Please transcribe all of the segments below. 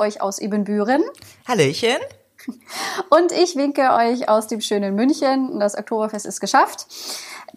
Euch aus Ebenbüren. Hallöchen. Und ich winke euch aus dem schönen München. Das Oktoberfest ist geschafft.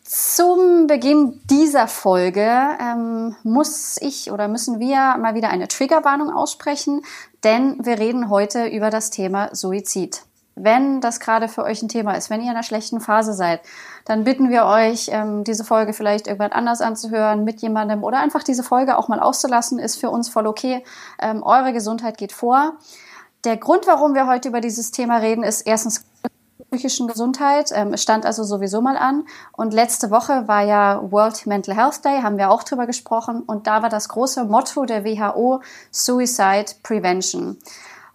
Zum Beginn dieser Folge ähm, muss ich oder müssen wir mal wieder eine Triggerwarnung aussprechen, denn wir reden heute über das Thema Suizid. Wenn das gerade für euch ein Thema ist, wenn ihr in einer schlechten Phase seid, dann bitten wir euch, ähm, diese Folge vielleicht irgendwann anders anzuhören, mit jemandem oder einfach diese Folge auch mal auszulassen, ist für uns voll okay. Ähm, eure Gesundheit geht vor. Der Grund, warum wir heute über dieses Thema reden, ist erstens psychischen Gesundheit. Ähm, es stand also sowieso mal an. Und letzte Woche war ja World Mental Health Day, haben wir auch drüber gesprochen. Und da war das große Motto der WHO Suicide Prevention.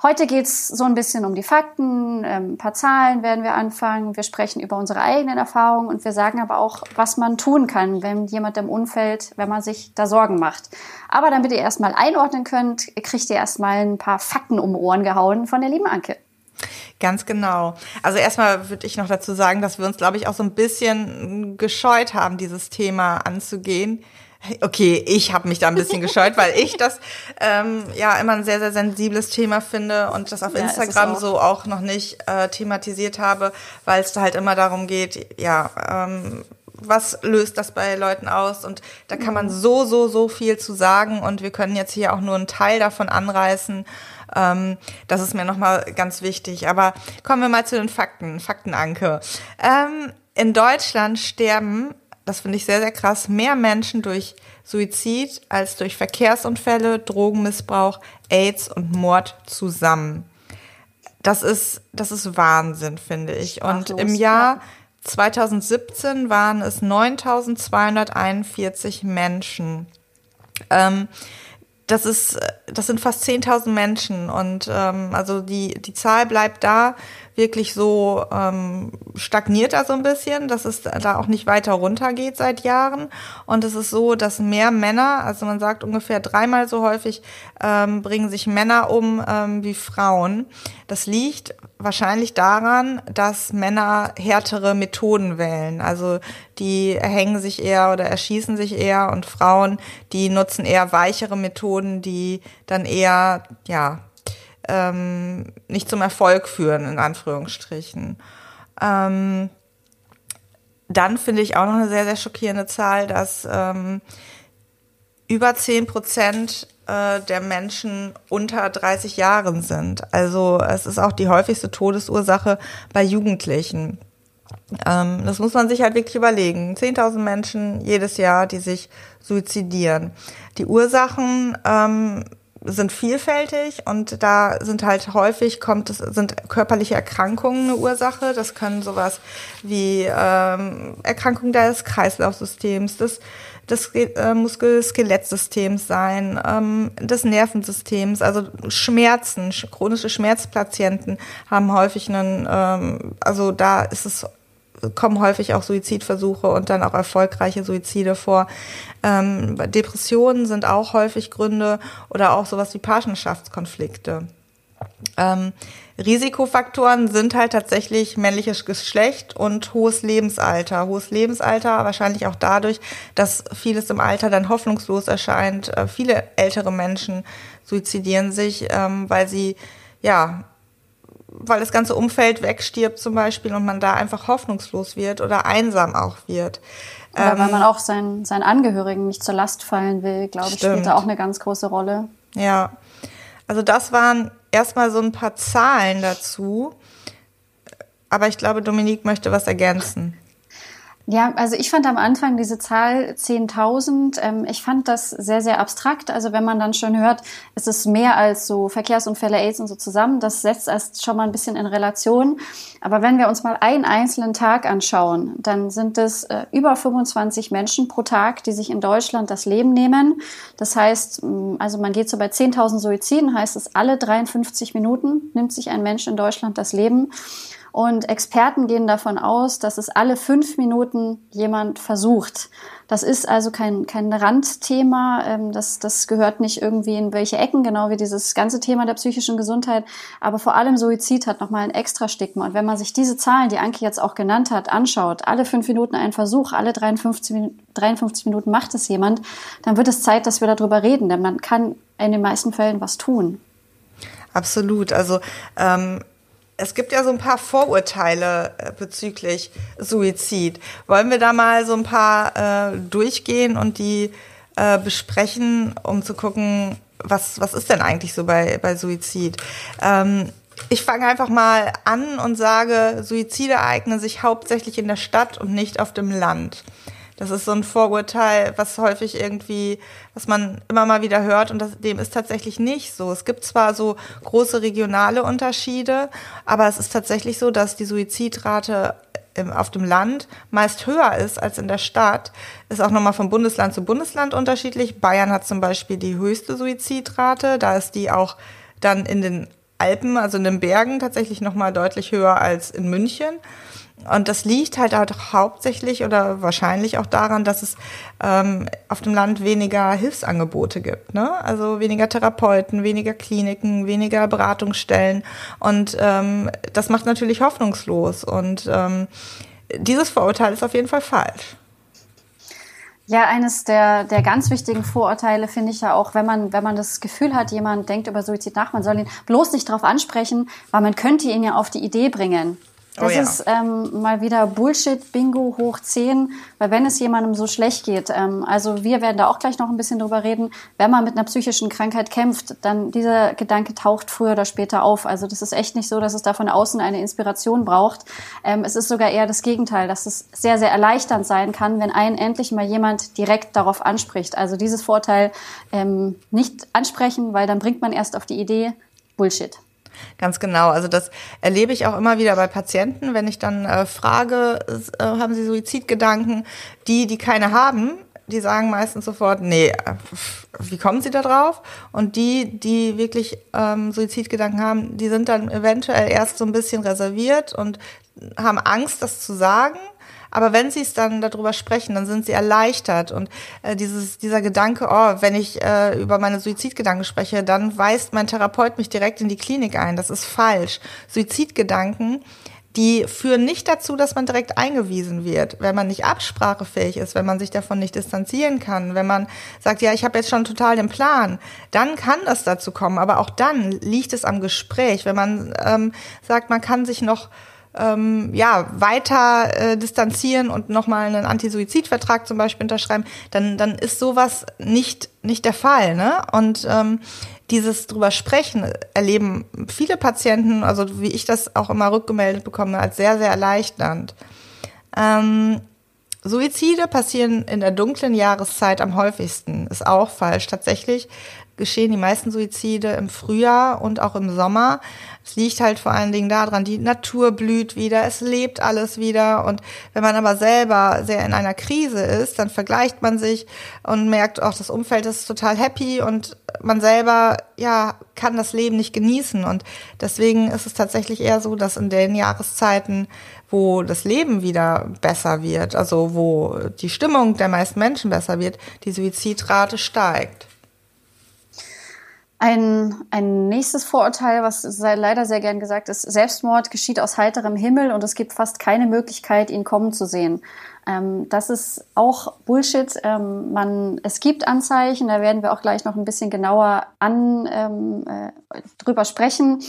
Heute geht's so ein bisschen um die Fakten, ähm, ein paar Zahlen werden wir anfangen. Wir sprechen über unsere eigenen Erfahrungen und wir sagen aber auch, was man tun kann, wenn jemand im Umfeld, wenn man sich da Sorgen macht. Aber damit ihr erstmal einordnen könnt, kriegt ihr erstmal ein paar Fakten um Ohren gehauen von der lieben Anke. Ganz genau. Also erstmal würde ich noch dazu sagen, dass wir uns, glaube ich, auch so ein bisschen gescheut haben, dieses Thema anzugehen. Okay, ich habe mich da ein bisschen gescheut, weil ich das ähm, ja immer ein sehr, sehr sensibles Thema finde und das auf ja, Instagram auch. so auch noch nicht äh, thematisiert habe, weil es da halt immer darum geht, ja, ähm, was löst das bei Leuten aus? Und da kann man mhm. so, so, so viel zu sagen und wir können jetzt hier auch nur einen Teil davon anreißen. Ähm, das ist mir nochmal ganz wichtig. Aber kommen wir mal zu den Fakten. Faktenanke. Ähm, in Deutschland sterben das finde ich sehr, sehr krass, mehr Menschen durch Suizid als durch Verkehrsunfälle, Drogenmissbrauch, AIDS und Mord zusammen. Das ist, das ist Wahnsinn, finde ich. Und im Jahr 2017 waren es 9241 Menschen. Ähm, das ist, das sind fast 10.000 Menschen und ähm, also die die Zahl bleibt da wirklich so ähm, stagniert da so ein bisschen, dass es da auch nicht weiter runtergeht seit Jahren. Und es ist so, dass mehr Männer, also man sagt ungefähr dreimal so häufig, ähm, bringen sich Männer um ähm, wie Frauen. Das liegt wahrscheinlich daran, dass Männer härtere Methoden wählen. Also die erhängen sich eher oder erschießen sich eher und Frauen, die nutzen eher weichere Methoden, die dann eher, ja, ähm, nicht zum Erfolg führen, in Anführungsstrichen. Ähm, dann finde ich auch noch eine sehr, sehr schockierende Zahl, dass ähm, über 10 Prozent äh, der Menschen unter 30 Jahren sind. Also es ist auch die häufigste Todesursache bei Jugendlichen. Ähm, das muss man sich halt wirklich überlegen. 10.000 Menschen jedes Jahr, die sich suizidieren. Die Ursachen ähm, sind vielfältig und da sind halt häufig kommt es sind körperliche Erkrankungen eine Ursache. Das können sowas wie ähm, Erkrankungen des Kreislaufsystems, des des äh, Muskel-Skelettsystems sein, ähm, des Nervensystems, also Schmerzen, chronische Schmerzpatienten haben häufig einen, ähm, also da ist es kommen häufig auch Suizidversuche und dann auch erfolgreiche Suizide vor. Ähm, Depressionen sind auch häufig Gründe oder auch sowas wie Partnerschaftskonflikte. Ähm, Risikofaktoren sind halt tatsächlich männliches Geschlecht und hohes Lebensalter. Hohes Lebensalter wahrscheinlich auch dadurch, dass vieles im Alter dann hoffnungslos erscheint. Äh, viele ältere Menschen suizidieren sich, ähm, weil sie ja weil das ganze Umfeld wegstirbt zum Beispiel und man da einfach hoffnungslos wird oder einsam auch wird. Oder ähm, weil man auch seinen, seinen Angehörigen nicht zur Last fallen will, glaube ich, spielt da auch eine ganz große Rolle. Ja, also das waren erstmal so ein paar Zahlen dazu. Aber ich glaube, Dominique möchte was ergänzen. Ja, also ich fand am Anfang diese Zahl 10.000, ähm, ich fand das sehr, sehr abstrakt. Also wenn man dann schon hört, es ist mehr als so Verkehrsunfälle, AIDS und so zusammen, das setzt erst schon mal ein bisschen in Relation. Aber wenn wir uns mal einen einzelnen Tag anschauen, dann sind es äh, über 25 Menschen pro Tag, die sich in Deutschland das Leben nehmen. Das heißt, also man geht so bei 10.000 Suiziden, heißt es, alle 53 Minuten nimmt sich ein Mensch in Deutschland das Leben. Und Experten gehen davon aus, dass es alle fünf Minuten jemand versucht. Das ist also kein, kein Randthema. Ähm, das, das gehört nicht irgendwie in welche Ecken, genau wie dieses ganze Thema der psychischen Gesundheit. Aber vor allem Suizid hat nochmal ein extra Stigma. Und wenn man sich diese Zahlen, die Anke jetzt auch genannt hat, anschaut, alle fünf Minuten ein Versuch, alle 53, 53 Minuten macht es jemand, dann wird es Zeit, dass wir darüber reden. Denn man kann in den meisten Fällen was tun. Absolut. Also ähm, es gibt ja so ein paar Vorurteile äh, bezüglich Suizid. Wollen wir da mal so ein paar äh, durchgehen und die äh, besprechen, um zu gucken, was, was ist denn eigentlich so bei, bei Suizid? Ähm, ich fange einfach mal an und sage, Suizide eignen sich hauptsächlich in der Stadt und nicht auf dem Land. Das ist so ein Vorurteil, was häufig irgendwie, was man immer mal wieder hört und das, dem ist tatsächlich nicht so. Es gibt zwar so große regionale Unterschiede, aber es ist tatsächlich so, dass die Suizidrate auf dem Land meist höher ist als in der Stadt. Ist auch nochmal von Bundesland zu Bundesland unterschiedlich. Bayern hat zum Beispiel die höchste Suizidrate. Da ist die auch dann in den Alpen, also in den Bergen tatsächlich nochmal deutlich höher als in München. Und das liegt halt auch hauptsächlich oder wahrscheinlich auch daran, dass es ähm, auf dem Land weniger Hilfsangebote gibt. Ne? Also weniger Therapeuten, weniger Kliniken, weniger Beratungsstellen. Und ähm, das macht natürlich hoffnungslos. Und ähm, dieses Vorurteil ist auf jeden Fall falsch. Ja, eines der, der ganz wichtigen Vorurteile finde ich ja auch, wenn man, wenn man das Gefühl hat, jemand denkt über Suizid nach, man soll ihn bloß nicht darauf ansprechen, weil man könnte ihn ja auf die Idee bringen. Oh das oh ja. ist ähm, mal wieder Bullshit-Bingo hoch 10, weil wenn es jemandem so schlecht geht, ähm, also wir werden da auch gleich noch ein bisschen drüber reden, wenn man mit einer psychischen Krankheit kämpft, dann dieser Gedanke taucht früher oder später auf. Also das ist echt nicht so, dass es da von außen eine Inspiration braucht. Ähm, es ist sogar eher das Gegenteil, dass es sehr, sehr erleichternd sein kann, wenn einen endlich mal jemand direkt darauf anspricht. Also dieses Vorteil ähm, nicht ansprechen, weil dann bringt man erst auf die Idee Bullshit. Ganz genau. Also das erlebe ich auch immer wieder bei Patienten, wenn ich dann äh, frage, äh, haben sie Suizidgedanken? Die, die keine haben, die sagen meistens sofort, nee, äh, wie kommen sie da drauf? Und die, die wirklich ähm, Suizidgedanken haben, die sind dann eventuell erst so ein bisschen reserviert und haben Angst, das zu sagen aber wenn sie es dann darüber sprechen, dann sind sie erleichtert. Und äh, dieses, dieser Gedanke, oh, wenn ich äh, über meine Suizidgedanken spreche, dann weist mein Therapeut mich direkt in die Klinik ein. Das ist falsch. Suizidgedanken, die führen nicht dazu, dass man direkt eingewiesen wird. Wenn man nicht absprachefähig ist, wenn man sich davon nicht distanzieren kann, wenn man sagt, ja, ich habe jetzt schon total den Plan, dann kann das dazu kommen. Aber auch dann liegt es am Gespräch. Wenn man ähm, sagt, man kann sich noch ähm, ja, weiter äh, distanzieren und nochmal einen Anti-Suizid-Vertrag zum Beispiel unterschreiben, dann, dann ist sowas nicht, nicht der Fall. Ne? Und ähm, dieses drüber sprechen erleben viele Patienten, also wie ich das auch immer rückgemeldet bekomme, als sehr, sehr erleichternd. Ähm, Suizide passieren in der dunklen Jahreszeit am häufigsten. Ist auch falsch. Tatsächlich geschehen die meisten Suizide im Frühjahr und auch im Sommer. Es liegt halt vor allen Dingen daran, die Natur blüht wieder, es lebt alles wieder. Und wenn man aber selber sehr in einer Krise ist, dann vergleicht man sich und merkt, auch das Umfeld ist total happy und man selber, ja, kann das Leben nicht genießen. Und deswegen ist es tatsächlich eher so, dass in den Jahreszeiten, wo das Leben wieder besser wird, also wo die Stimmung der meisten Menschen besser wird, die Suizidrate steigt. Ein, ein nächstes Vorurteil, was leider sehr gern gesagt ist, Selbstmord geschieht aus heiterem Himmel und es gibt fast keine Möglichkeit, ihn kommen zu sehen. Ähm, das ist auch Bullshit. Ähm, man, es gibt Anzeichen, da werden wir auch gleich noch ein bisschen genauer an, ähm, äh, drüber sprechen.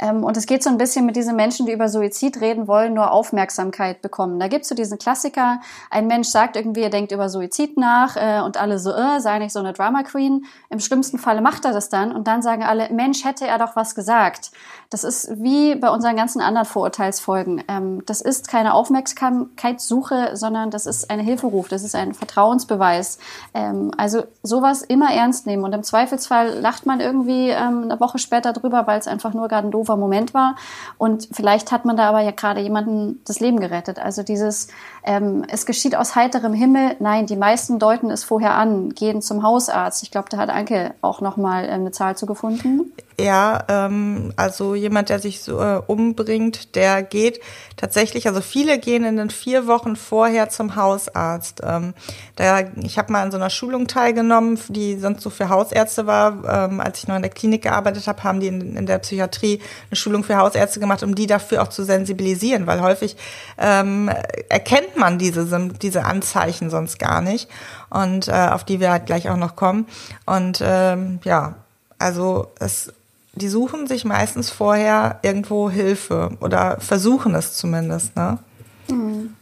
Ähm, und es geht so ein bisschen mit diesen Menschen, die über Suizid reden wollen, nur Aufmerksamkeit bekommen. Da gibt's so diesen Klassiker, ein Mensch sagt irgendwie, er denkt über Suizid nach äh, und alle so, äh, sei nicht so eine Drama Queen. Im schlimmsten Falle macht er das dann und dann sagen alle, Mensch, hätte er doch was gesagt. Das ist wie bei unseren ganzen anderen Vorurteilsfolgen. Ähm, das ist keine Aufmerksamkeitssuche, sondern das ist ein Hilferuf, das ist ein Vertrauensbeweis. Ähm, also sowas immer ernst nehmen und im Zweifelsfall lacht man irgendwie ähm, eine Woche später drüber, weil es einfach nur gerade ein doofer Moment war und vielleicht hat man da aber ja gerade jemanden das Leben gerettet. Also dieses, ähm, es geschieht aus heiterem Himmel, nein, die meisten deuten es vorher an, gehen zum Hausarzt. Ich glaube, da hat Anke auch nochmal äh, eine Zahl zu gefunden. Ja, ähm, also jemand, der sich so äh, umbringt, der geht tatsächlich, also viele gehen in den vier Wochen vorher zum Hausarzt. Ähm, da, ich habe mal an so einer Schulung teilgenommen, die sonst so für Hausärzte war. Ähm, als ich noch in der Klinik gearbeitet habe, haben die in, in, der Psychiatrie eine Schulung für Hausärzte gemacht, um die dafür auch zu sensibilisieren, weil häufig ähm, erkennt man diese, diese Anzeichen sonst gar nicht und äh, auf die wir halt gleich auch noch kommen. Und ähm, ja, also es die suchen sich meistens vorher irgendwo Hilfe oder versuchen es zumindest. Ne? Mhm.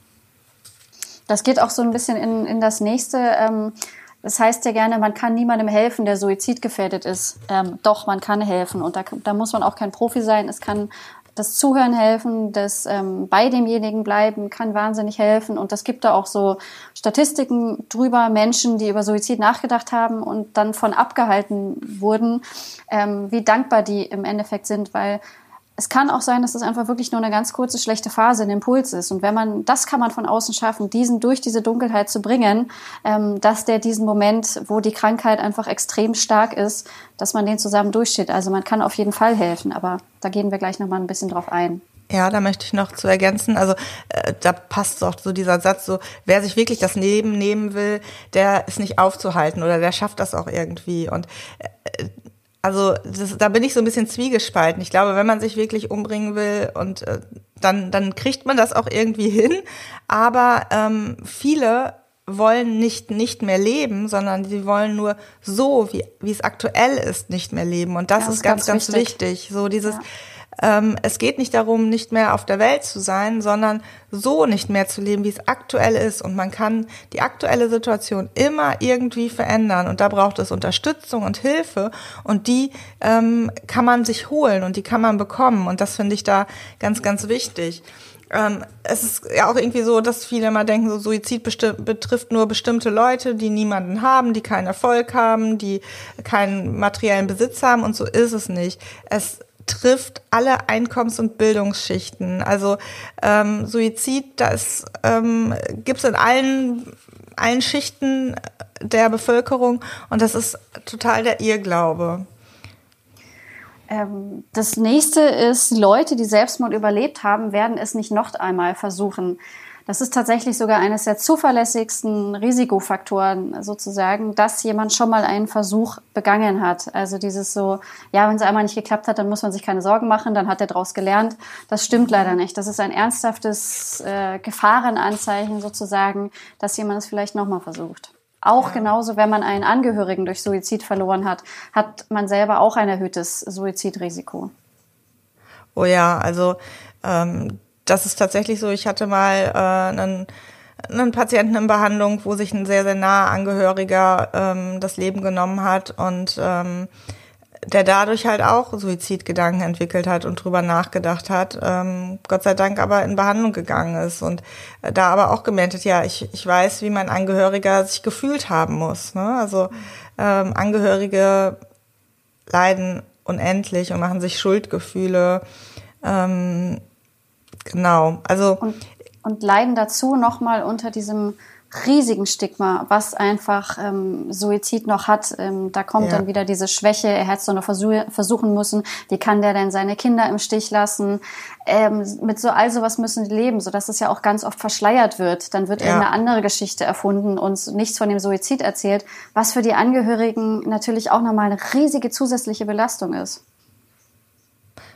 Das geht auch so ein bisschen in, in das nächste. Ähm, das heißt ja gerne, man kann niemandem helfen, der suizidgefährdet ist. Ähm, doch, man kann helfen. Und da, da muss man auch kein Profi sein. Es kann das Zuhören helfen, das ähm, bei demjenigen bleiben kann wahnsinnig helfen. Und das gibt da auch so Statistiken drüber, Menschen, die über Suizid nachgedacht haben und dann von abgehalten wurden, ähm, wie dankbar die im Endeffekt sind, weil es kann auch sein, dass es einfach wirklich nur eine ganz kurze schlechte Phase, ein Impuls ist. Und wenn man, das kann man von außen schaffen, diesen durch diese Dunkelheit zu bringen, ähm, dass der diesen Moment, wo die Krankheit einfach extrem stark ist, dass man den zusammen durchsteht. Also man kann auf jeden Fall helfen, aber da gehen wir gleich nochmal ein bisschen drauf ein. Ja, da möchte ich noch zu ergänzen. Also äh, da passt auch so dieser Satz so, wer sich wirklich das Leben nehmen will, der ist nicht aufzuhalten oder der schafft das auch irgendwie. Und äh, also das, da bin ich so ein bisschen zwiegespalten. Ich glaube, wenn man sich wirklich umbringen will und äh, dann, dann kriegt man das auch irgendwie hin. Aber ähm, viele wollen nicht nicht mehr leben, sondern sie wollen nur so, wie, wie es aktuell ist, nicht mehr leben. Und das, das ist ganz, ganz, ganz wichtig. wichtig. So dieses, ja es geht nicht darum, nicht mehr auf der Welt zu sein, sondern so nicht mehr zu leben, wie es aktuell ist. Und man kann die aktuelle Situation immer irgendwie verändern. Und da braucht es Unterstützung und Hilfe. Und die ähm, kann man sich holen und die kann man bekommen. Und das finde ich da ganz, ganz wichtig. Ähm, es ist ja auch irgendwie so, dass viele immer denken, so Suizid betrifft nur bestimmte Leute, die niemanden haben, die keinen Erfolg haben, die keinen materiellen Besitz haben und so ist es nicht. Es trifft alle Einkommens- und Bildungsschichten. Also ähm, Suizid, das ähm, gibt es in allen, allen Schichten der Bevölkerung und das ist total der Irrglaube. Ähm, das nächste ist, Leute, die Selbstmord überlebt haben, werden es nicht noch einmal versuchen. Das ist tatsächlich sogar eines der zuverlässigsten Risikofaktoren sozusagen, dass jemand schon mal einen Versuch begangen hat. Also dieses so, ja, wenn es einmal nicht geklappt hat, dann muss man sich keine Sorgen machen, dann hat er daraus gelernt. Das stimmt leider nicht. Das ist ein ernsthaftes äh, Gefahrenanzeichen sozusagen, dass jemand es vielleicht nochmal versucht. Auch genauso, wenn man einen Angehörigen durch Suizid verloren hat, hat man selber auch ein erhöhtes Suizidrisiko. Oh ja, also ähm, das ist tatsächlich so. Ich hatte mal äh, einen, einen Patienten in Behandlung, wo sich ein sehr, sehr naher Angehöriger ähm, das Leben genommen hat und ähm, der dadurch halt auch Suizidgedanken entwickelt hat und drüber nachgedacht hat, ähm, Gott sei Dank aber in Behandlung gegangen ist und äh, da aber auch gemerkt hat, ja, ich, ich weiß, wie mein Angehöriger sich gefühlt haben muss. Ne? Also ähm, Angehörige leiden unendlich und machen sich Schuldgefühle. Ähm, Genau, also. Und, und leiden dazu nochmal unter diesem riesigen Stigma, was einfach ähm, Suizid noch hat. Ähm, da kommt ja. dann wieder diese Schwäche, er hätte es noch versuch versuchen müssen, wie kann der denn seine Kinder im Stich lassen? Ähm, mit so all sowas müssen die leben, sodass es ja auch ganz oft verschleiert wird. Dann wird ja. eine andere Geschichte erfunden und nichts von dem Suizid erzählt, was für die Angehörigen natürlich auch nochmal eine riesige zusätzliche Belastung ist.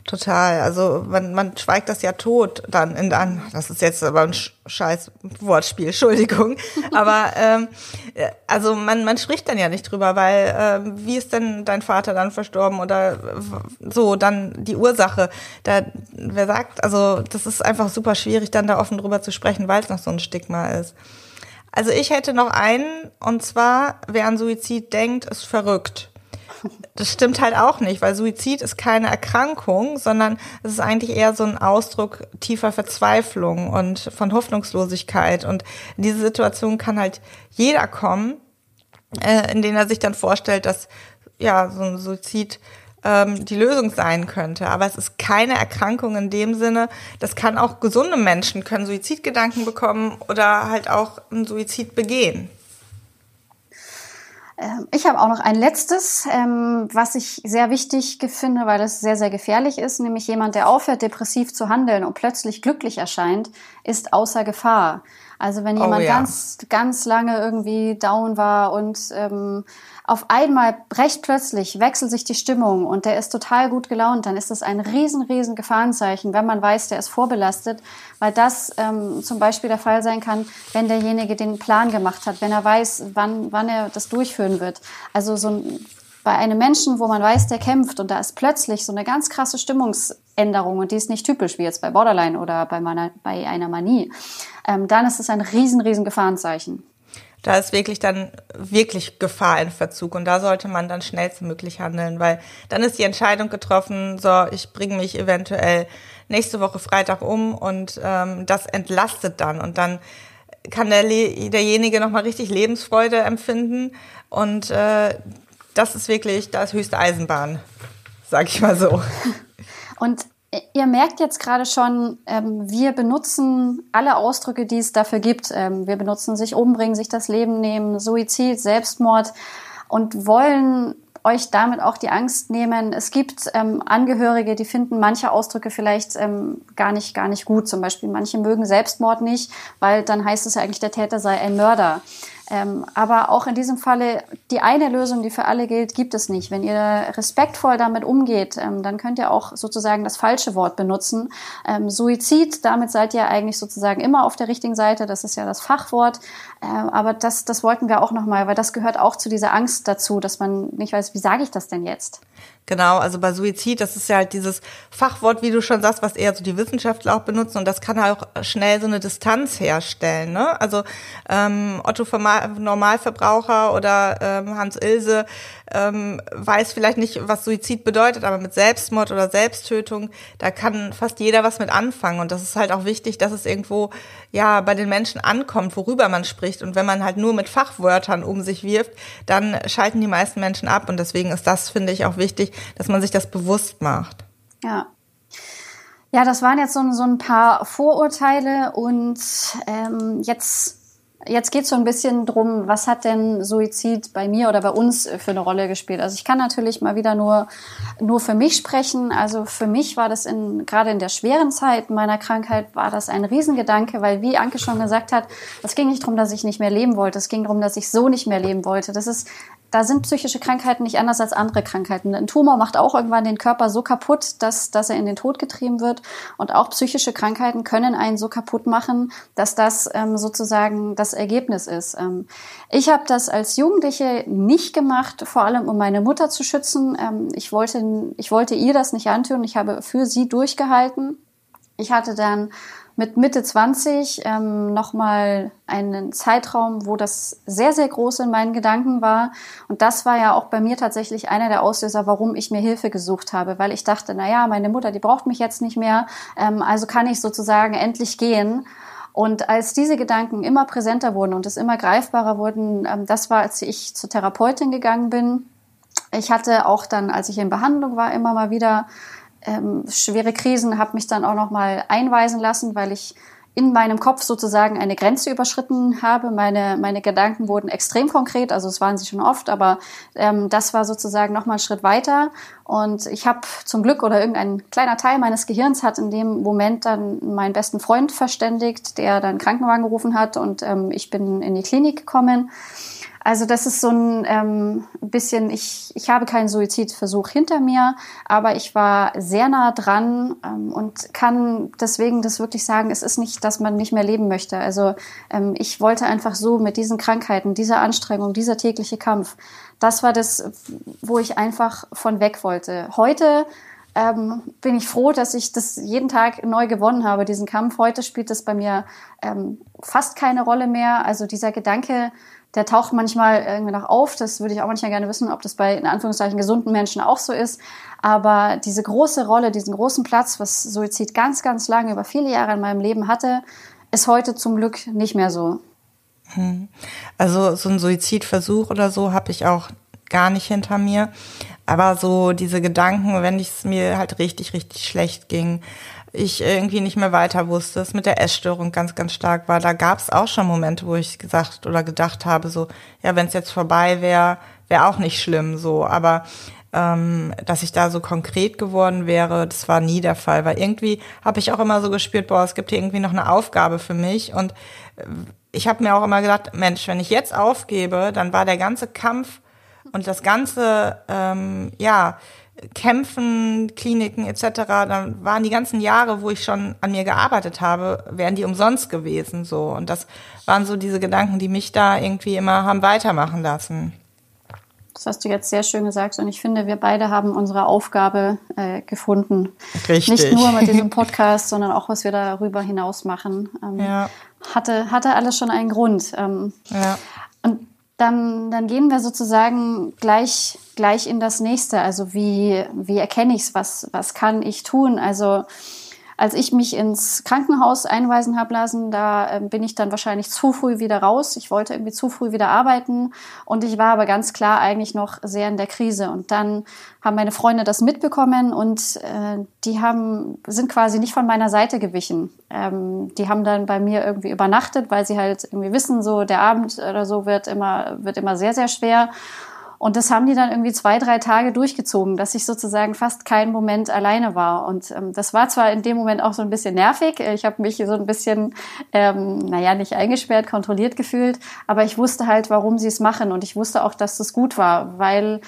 Total. Also man, man schweigt das ja tot dann in dann. Das ist jetzt aber ein scheiß Wortspiel, Entschuldigung. Aber ähm, also man, man spricht dann ja nicht drüber, weil ähm, wie ist denn dein Vater dann verstorben oder so, dann die Ursache. Da, wer sagt, also das ist einfach super schwierig, dann da offen drüber zu sprechen, weil es noch so ein Stigma ist. Also ich hätte noch einen, und zwar, wer an Suizid denkt, ist verrückt. Das stimmt halt auch nicht, weil Suizid ist keine Erkrankung, sondern es ist eigentlich eher so ein Ausdruck tiefer Verzweiflung und von Hoffnungslosigkeit. Und in diese Situation kann halt jeder kommen, äh, in denen er sich dann vorstellt, dass ja so ein Suizid ähm, die Lösung sein könnte. Aber es ist keine Erkrankung in dem Sinne. Das kann auch gesunde Menschen können Suizidgedanken bekommen oder halt auch einen Suizid begehen. Ähm, ich habe auch noch ein letztes, ähm, was ich sehr wichtig finde, weil das sehr, sehr gefährlich ist, nämlich jemand, der aufhört, depressiv zu handeln und plötzlich glücklich erscheint, ist außer Gefahr. Also wenn oh jemand oh, ja. ganz, ganz lange irgendwie down war und ähm, auf einmal recht plötzlich wechselt sich die Stimmung und der ist total gut gelaunt, dann ist das ein riesen, riesen Gefahrenzeichen, wenn man weiß, der ist vorbelastet, weil das ähm, zum Beispiel der Fall sein kann, wenn derjenige den Plan gemacht hat, wenn er weiß, wann, wann er das durchführen wird. Also so ein, bei einem Menschen, wo man weiß, der kämpft und da ist plötzlich so eine ganz krasse Stimmungsänderung und die ist nicht typisch wie jetzt bei Borderline oder bei, meiner, bei einer Manie, ähm, dann ist es ein riesen, riesen Gefahrenzeichen da ist wirklich dann wirklich Gefahr in Verzug und da sollte man dann schnellstmöglich handeln, weil dann ist die Entscheidung getroffen, so ich bringe mich eventuell nächste Woche Freitag um und ähm, das entlastet dann und dann kann der, derjenige nochmal richtig Lebensfreude empfinden und äh, das ist wirklich das höchste Eisenbahn, sag ich mal so. Und Ihr merkt jetzt gerade schon, ähm, wir benutzen alle Ausdrücke, die es dafür gibt. Ähm, wir benutzen sich umbringen, sich das Leben nehmen, Suizid, Selbstmord und wollen euch damit auch die Angst nehmen. Es gibt ähm, Angehörige, die finden manche Ausdrücke vielleicht ähm, gar nicht gar nicht gut. Zum Beispiel manche mögen Selbstmord nicht, weil dann heißt es ja eigentlich, der Täter sei ein Mörder. Ähm, aber auch in diesem Falle, die eine Lösung, die für alle gilt, gibt es nicht. Wenn ihr respektvoll damit umgeht, ähm, dann könnt ihr auch sozusagen das falsche Wort benutzen. Ähm, Suizid, damit seid ihr eigentlich sozusagen immer auf der richtigen Seite. Das ist ja das Fachwort. Ähm, aber das, das wollten wir auch nochmal, weil das gehört auch zu dieser Angst dazu, dass man nicht weiß, wie sage ich das denn jetzt? Genau, also bei Suizid, das ist ja halt dieses Fachwort, wie du schon sagst, was eher so die Wissenschaftler auch benutzen und das kann halt auch schnell so eine Distanz herstellen. Ne? Also ähm, Otto Normalverbraucher oder ähm, Hans Ilse ähm, weiß vielleicht nicht, was Suizid bedeutet, aber mit Selbstmord oder Selbsttötung, da kann fast jeder was mit anfangen. Und das ist halt auch wichtig, dass es irgendwo ja bei den Menschen ankommt, worüber man spricht. Und wenn man halt nur mit Fachwörtern um sich wirft, dann schalten die meisten Menschen ab. Und deswegen ist das, finde ich, auch wichtig, dass man sich das bewusst macht. Ja. Ja, das waren jetzt so, so ein paar Vorurteile und ähm, jetzt Jetzt geht es so ein bisschen drum, was hat denn Suizid bei mir oder bei uns für eine Rolle gespielt? Also ich kann natürlich mal wieder nur, nur für mich sprechen. Also für mich war das in, gerade in der schweren Zeit meiner Krankheit war das ein Riesengedanke, weil wie Anke schon gesagt hat, es ging nicht darum, dass ich nicht mehr leben wollte. Es ging darum, dass ich so nicht mehr leben wollte. Das ist da sind psychische Krankheiten nicht anders als andere Krankheiten. Ein Tumor macht auch irgendwann den Körper so kaputt, dass, dass er in den Tod getrieben wird. Und auch psychische Krankheiten können einen so kaputt machen, dass das ähm, sozusagen das Ergebnis ist. Ähm, ich habe das als Jugendliche nicht gemacht, vor allem um meine Mutter zu schützen. Ähm, ich, wollte, ich wollte ihr das nicht antun. Ich habe für sie durchgehalten. Ich hatte dann mit Mitte 20 ähm, nochmal einen Zeitraum, wo das sehr, sehr groß in meinen Gedanken war. Und das war ja auch bei mir tatsächlich einer der Auslöser, warum ich mir Hilfe gesucht habe, weil ich dachte, na ja, meine Mutter, die braucht mich jetzt nicht mehr, ähm, also kann ich sozusagen endlich gehen. Und als diese Gedanken immer präsenter wurden und es immer greifbarer wurden, ähm, das war, als ich zur Therapeutin gegangen bin. Ich hatte auch dann, als ich in Behandlung war, immer mal wieder ähm, schwere Krisen, habe mich dann auch noch mal einweisen lassen, weil ich in meinem Kopf sozusagen eine Grenze überschritten habe. Meine, meine Gedanken wurden extrem konkret, also es waren sie schon oft, aber ähm, das war sozusagen noch mal ein Schritt weiter. Und ich habe zum Glück oder irgendein kleiner Teil meines Gehirns hat in dem Moment dann meinen besten Freund verständigt, der dann Krankenwagen gerufen hat und ähm, ich bin in die Klinik gekommen. Also das ist so ein ähm, bisschen, ich, ich habe keinen Suizidversuch hinter mir, aber ich war sehr nah dran ähm, und kann deswegen das wirklich sagen, es ist nicht, dass man nicht mehr leben möchte. Also ähm, ich wollte einfach so mit diesen Krankheiten, dieser Anstrengung, dieser tägliche Kampf, das war das, wo ich einfach von weg wollte. Heute ähm, bin ich froh, dass ich das jeden Tag neu gewonnen habe, diesen Kampf. Heute spielt das bei mir ähm, fast keine Rolle mehr. Also dieser Gedanke, der taucht manchmal irgendwie noch auf. Das würde ich auch manchmal gerne wissen, ob das bei in Anführungszeichen gesunden Menschen auch so ist. Aber diese große Rolle, diesen großen Platz, was Suizid ganz, ganz lange über viele Jahre in meinem Leben hatte, ist heute zum Glück nicht mehr so. Hm. Also so ein Suizidversuch oder so habe ich auch gar nicht hinter mir. Aber so diese Gedanken, wenn es mir halt richtig, richtig schlecht ging, ich irgendwie nicht mehr weiter wusste, es mit der Essstörung ganz, ganz stark war, da gab es auch schon Momente, wo ich gesagt oder gedacht habe, so, ja, wenn es jetzt vorbei wäre, wäre auch nicht schlimm, so. Aber ähm, dass ich da so konkret geworden wäre, das war nie der Fall, weil irgendwie habe ich auch immer so gespürt, boah, es gibt hier irgendwie noch eine Aufgabe für mich. Und äh, ich habe mir auch immer gedacht, Mensch, wenn ich jetzt aufgebe, dann war der ganze Kampf und das ganze, ähm, ja, Kämpfen, Kliniken etc., dann waren die ganzen Jahre, wo ich schon an mir gearbeitet habe, wären die umsonst gewesen so. Und das waren so diese Gedanken, die mich da irgendwie immer haben weitermachen lassen. Das hast du jetzt sehr schön gesagt und ich finde, wir beide haben unsere Aufgabe äh, gefunden. Richtig. Nicht nur mit diesem Podcast, sondern auch, was wir darüber hinaus machen. Ähm, ja. hatte, hatte alles schon einen Grund. Ähm, ja. Und dann, dann gehen wir sozusagen gleich, gleich in das nächste. Also wie, wie erkenne ich es? Was, was kann ich tun? Also als ich mich ins Krankenhaus einweisen habe lassen, da äh, bin ich dann wahrscheinlich zu früh wieder raus. Ich wollte irgendwie zu früh wieder arbeiten und ich war aber ganz klar eigentlich noch sehr in der Krise. Und dann haben meine Freunde das mitbekommen und äh, die haben sind quasi nicht von meiner Seite gewichen. Ähm, die haben dann bei mir irgendwie übernachtet, weil sie halt irgendwie wissen, so der Abend oder so wird immer wird immer sehr sehr schwer. Und das haben die dann irgendwie zwei, drei Tage durchgezogen, dass ich sozusagen fast keinen Moment alleine war. Und ähm, das war zwar in dem Moment auch so ein bisschen nervig. Ich habe mich so ein bisschen, ähm, naja, nicht eingesperrt, kontrolliert gefühlt. Aber ich wusste halt, warum sie es machen. Und ich wusste auch, dass das gut war, weil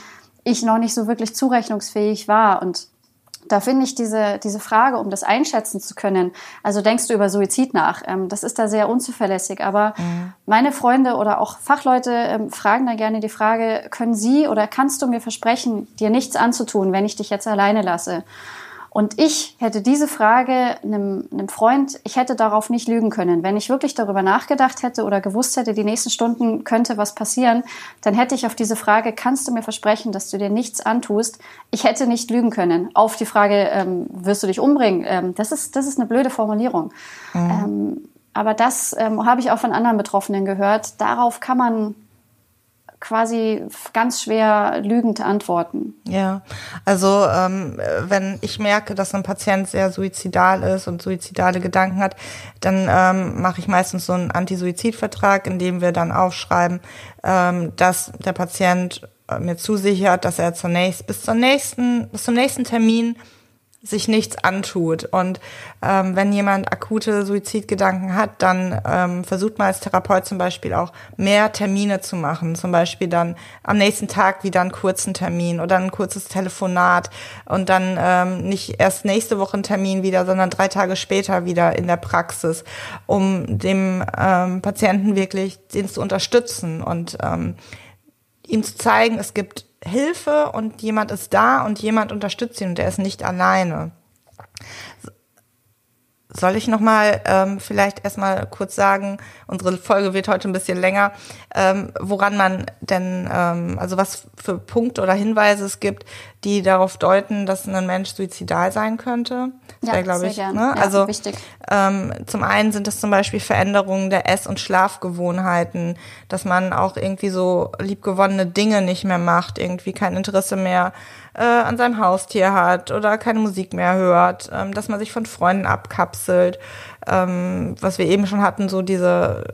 ich noch nicht so wirklich zurechnungsfähig war. Und da finde ich diese, diese Frage, um das einschätzen zu können, also denkst du über Suizid nach, ähm, das ist da sehr unzuverlässig. Aber mhm. meine Freunde oder auch Fachleute ähm, fragen da gerne die Frage, können Sie oder kannst du mir versprechen, dir nichts anzutun, wenn ich dich jetzt alleine lasse? Und ich hätte diese Frage einem, einem Freund, ich hätte darauf nicht lügen können. Wenn ich wirklich darüber nachgedacht hätte oder gewusst hätte, die nächsten Stunden könnte was passieren, dann hätte ich auf diese Frage, kannst du mir versprechen, dass du dir nichts antust, ich hätte nicht lügen können. Auf die Frage, ähm, wirst du dich umbringen? Ähm, das, ist, das ist eine blöde Formulierung. Mhm. Ähm, aber das ähm, habe ich auch von anderen Betroffenen gehört. Darauf kann man quasi ganz schwer lügend antworten. Ja, also ähm, wenn ich merke, dass ein Patient sehr suizidal ist und suizidale Gedanken hat, dann ähm, mache ich meistens so einen Anti-Suizid-Vertrag, in dem wir dann aufschreiben, ähm, dass der Patient äh, mir zusichert, dass er zunächst bis zur nächsten bis zum nächsten Termin sich nichts antut. Und ähm, wenn jemand akute Suizidgedanken hat, dann ähm, versucht man als Therapeut zum Beispiel auch mehr Termine zu machen. Zum Beispiel dann am nächsten Tag wieder einen kurzen Termin oder ein kurzes Telefonat und dann ähm, nicht erst nächste Woche einen Termin wieder, sondern drei Tage später wieder in der Praxis, um dem ähm, Patienten wirklich den zu unterstützen und ähm, ihm zu zeigen, es gibt Hilfe und jemand ist da und jemand unterstützt ihn und er ist nicht alleine. Soll ich nochmal ähm, vielleicht erstmal kurz sagen, unsere Folge wird heute ein bisschen länger, ähm, woran man denn, ähm, also was für Punkte oder Hinweise es gibt, die darauf deuten, dass ein Mensch suizidal sein könnte? Das ja, glaube ich. Ne? Ja, also wichtig. Ähm, zum einen sind es zum Beispiel Veränderungen der Ess- und Schlafgewohnheiten, dass man auch irgendwie so liebgewonnene Dinge nicht mehr macht, irgendwie kein Interesse mehr äh, an seinem Haustier hat oder keine Musik mehr hört, ähm, dass man sich von Freunden abkapselt, ähm, was wir eben schon hatten, so diese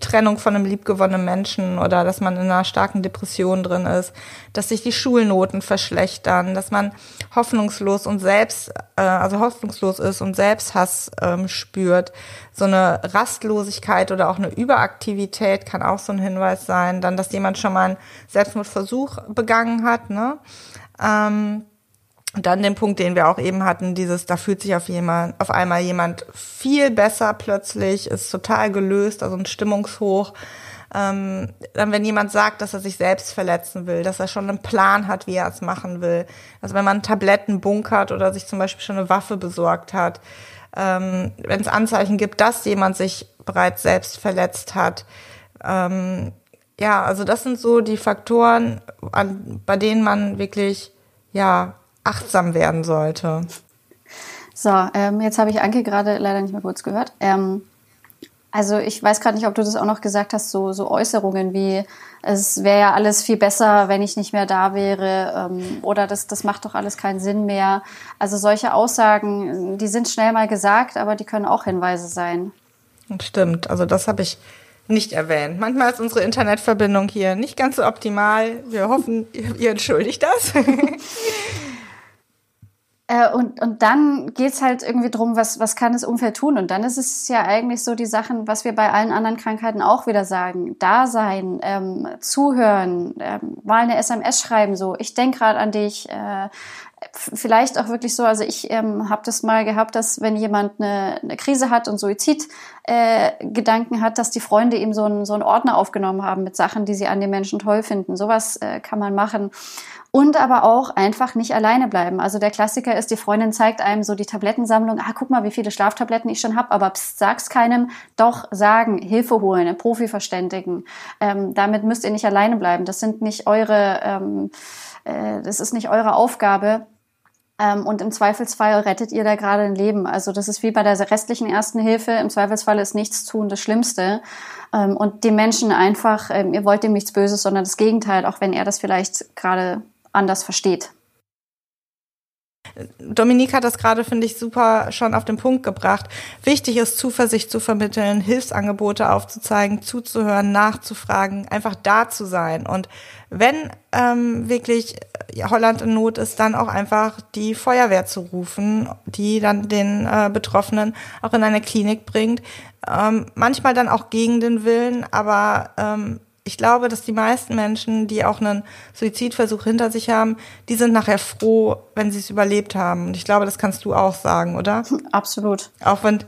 Trennung von einem liebgewonnenen Menschen oder dass man in einer starken Depression drin ist, dass sich die Schulnoten verschlechtern, dass man hoffnungslos und selbst, äh, also hoffnungslos ist und Selbsthass ähm, spürt. So eine Rastlosigkeit oder auch eine Überaktivität kann auch so ein Hinweis sein. Dann, dass jemand schon mal einen Selbstmordversuch begangen hat, ne? Ähm, dann den Punkt, den wir auch eben hatten, dieses, da fühlt sich auf jemand, auf einmal jemand viel besser plötzlich, ist total gelöst, also ein Stimmungshoch. Ähm, dann, wenn jemand sagt, dass er sich selbst verletzen will, dass er schon einen Plan hat, wie er es machen will. Also wenn man Tabletten bunkert oder sich zum Beispiel schon eine Waffe besorgt hat. Ähm, wenn es Anzeichen gibt, dass jemand sich bereits selbst verletzt hat. Ähm, ja, also das sind so die Faktoren, an, bei denen man wirklich ja achtsam werden sollte. So, ähm, jetzt habe ich Anke gerade leider nicht mehr kurz gehört. Ähm, also ich weiß gerade nicht, ob du das auch noch gesagt hast, so, so Äußerungen wie, es wäre ja alles viel besser, wenn ich nicht mehr da wäre ähm, oder das, das macht doch alles keinen Sinn mehr. Also solche Aussagen, die sind schnell mal gesagt, aber die können auch Hinweise sein. Stimmt, also das habe ich nicht erwähnt. Manchmal ist unsere Internetverbindung hier nicht ganz so optimal. Wir hoffen, ihr entschuldigt das. Äh, und, und dann geht's halt irgendwie drum, was, was kann das Umfeld tun? Und dann ist es ja eigentlich so die Sachen, was wir bei allen anderen Krankheiten auch wieder sagen. Da sein, ähm, zuhören, ähm, mal eine SMS schreiben, so, ich denk gerade an dich, äh, vielleicht auch wirklich so, also ich ähm, habe das mal gehabt, dass wenn jemand eine, eine Krise hat und Suizidgedanken äh, hat, dass die Freunde ihm so einen, so einen Ordner aufgenommen haben mit Sachen, die sie an den Menschen toll finden. Sowas äh, kann man machen. Und aber auch einfach nicht alleine bleiben. Also der Klassiker ist, die Freundin zeigt einem so die Tablettensammlung. Ah, guck mal, wie viele Schlaftabletten ich schon habe. Aber pst, sag's keinem. Doch sagen, Hilfe holen, einen Profi verständigen. Ähm, damit müsst ihr nicht alleine bleiben. Das sind nicht eure, ähm, äh, das ist nicht eure Aufgabe. Ähm, und im Zweifelsfall rettet ihr da gerade ein Leben. Also das ist wie bei der restlichen Ersten Hilfe. Im Zweifelsfall ist nichts tun das Schlimmste. Ähm, und die Menschen einfach, ähm, ihr wollt ihm nichts Böses, sondern das Gegenteil, auch wenn er das vielleicht gerade anders versteht. Dominique hat das gerade, finde ich, super schon auf den Punkt gebracht. Wichtig ist, Zuversicht zu vermitteln, Hilfsangebote aufzuzeigen, zuzuhören, nachzufragen, einfach da zu sein. Und wenn ähm, wirklich Holland in Not ist, dann auch einfach die Feuerwehr zu rufen, die dann den äh, Betroffenen auch in eine Klinik bringt. Ähm, manchmal dann auch gegen den Willen, aber ähm, ich glaube, dass die meisten Menschen, die auch einen Suizidversuch hinter sich haben, die sind nachher froh, wenn sie es überlebt haben. Und ich glaube, das kannst du auch sagen, oder? Absolut. Auch wenn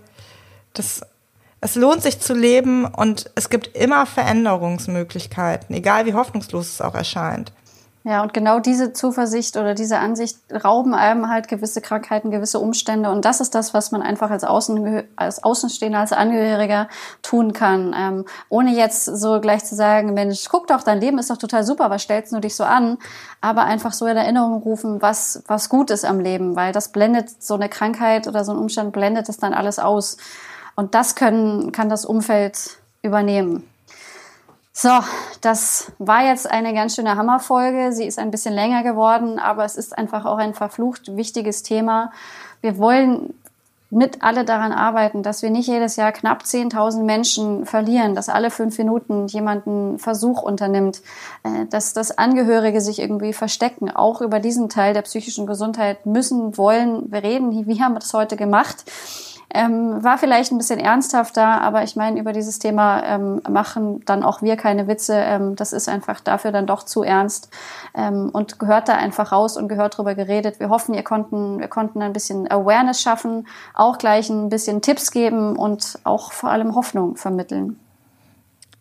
das, es lohnt sich zu leben und es gibt immer Veränderungsmöglichkeiten, egal wie hoffnungslos es auch erscheint. Ja, und genau diese Zuversicht oder diese Ansicht rauben einem halt gewisse Krankheiten, gewisse Umstände. Und das ist das, was man einfach als, Außen, als Außenstehender, als Angehöriger tun kann. Ähm, ohne jetzt so gleich zu sagen, Mensch, guck doch, dein Leben ist doch total super, was stellst du dich so an? Aber einfach so in Erinnerung rufen, was, was gut ist am Leben, weil das blendet so eine Krankheit oder so ein Umstand blendet es dann alles aus. Und das können, kann das Umfeld übernehmen. So, das war jetzt eine ganz schöne Hammerfolge. Sie ist ein bisschen länger geworden, aber es ist einfach auch ein verflucht wichtiges Thema. Wir wollen mit alle daran arbeiten, dass wir nicht jedes Jahr knapp 10.000 Menschen verlieren, dass alle fünf Minuten jemand einen Versuch unternimmt, äh, dass das Angehörige sich irgendwie verstecken. Auch über diesen Teil der psychischen Gesundheit müssen, wollen wir reden. Wie haben wir das heute gemacht? Ähm, war vielleicht ein bisschen ernsthafter, aber ich meine, über dieses Thema ähm, machen dann auch wir keine Witze. Ähm, das ist einfach dafür dann doch zu ernst ähm, und gehört da einfach raus und gehört drüber geredet. Wir hoffen, ihr konnten, wir konnten ein bisschen Awareness schaffen, auch gleich ein bisschen Tipps geben und auch vor allem Hoffnung vermitteln.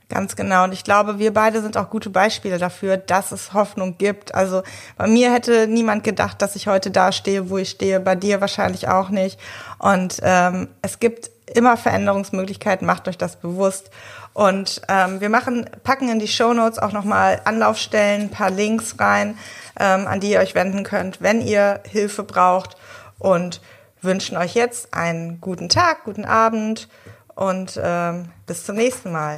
Ganz genau. Und ich glaube, wir beide sind auch gute Beispiele dafür, dass es Hoffnung gibt. Also bei mir hätte niemand gedacht, dass ich heute da stehe, wo ich stehe. Bei dir wahrscheinlich auch nicht. Und ähm, es gibt immer Veränderungsmöglichkeiten. Macht euch das bewusst. Und ähm, wir machen, packen in die Show Notes auch nochmal Anlaufstellen, ein paar Links rein, ähm, an die ihr euch wenden könnt, wenn ihr Hilfe braucht. Und wünschen euch jetzt einen guten Tag, guten Abend und ähm, bis zum nächsten Mal.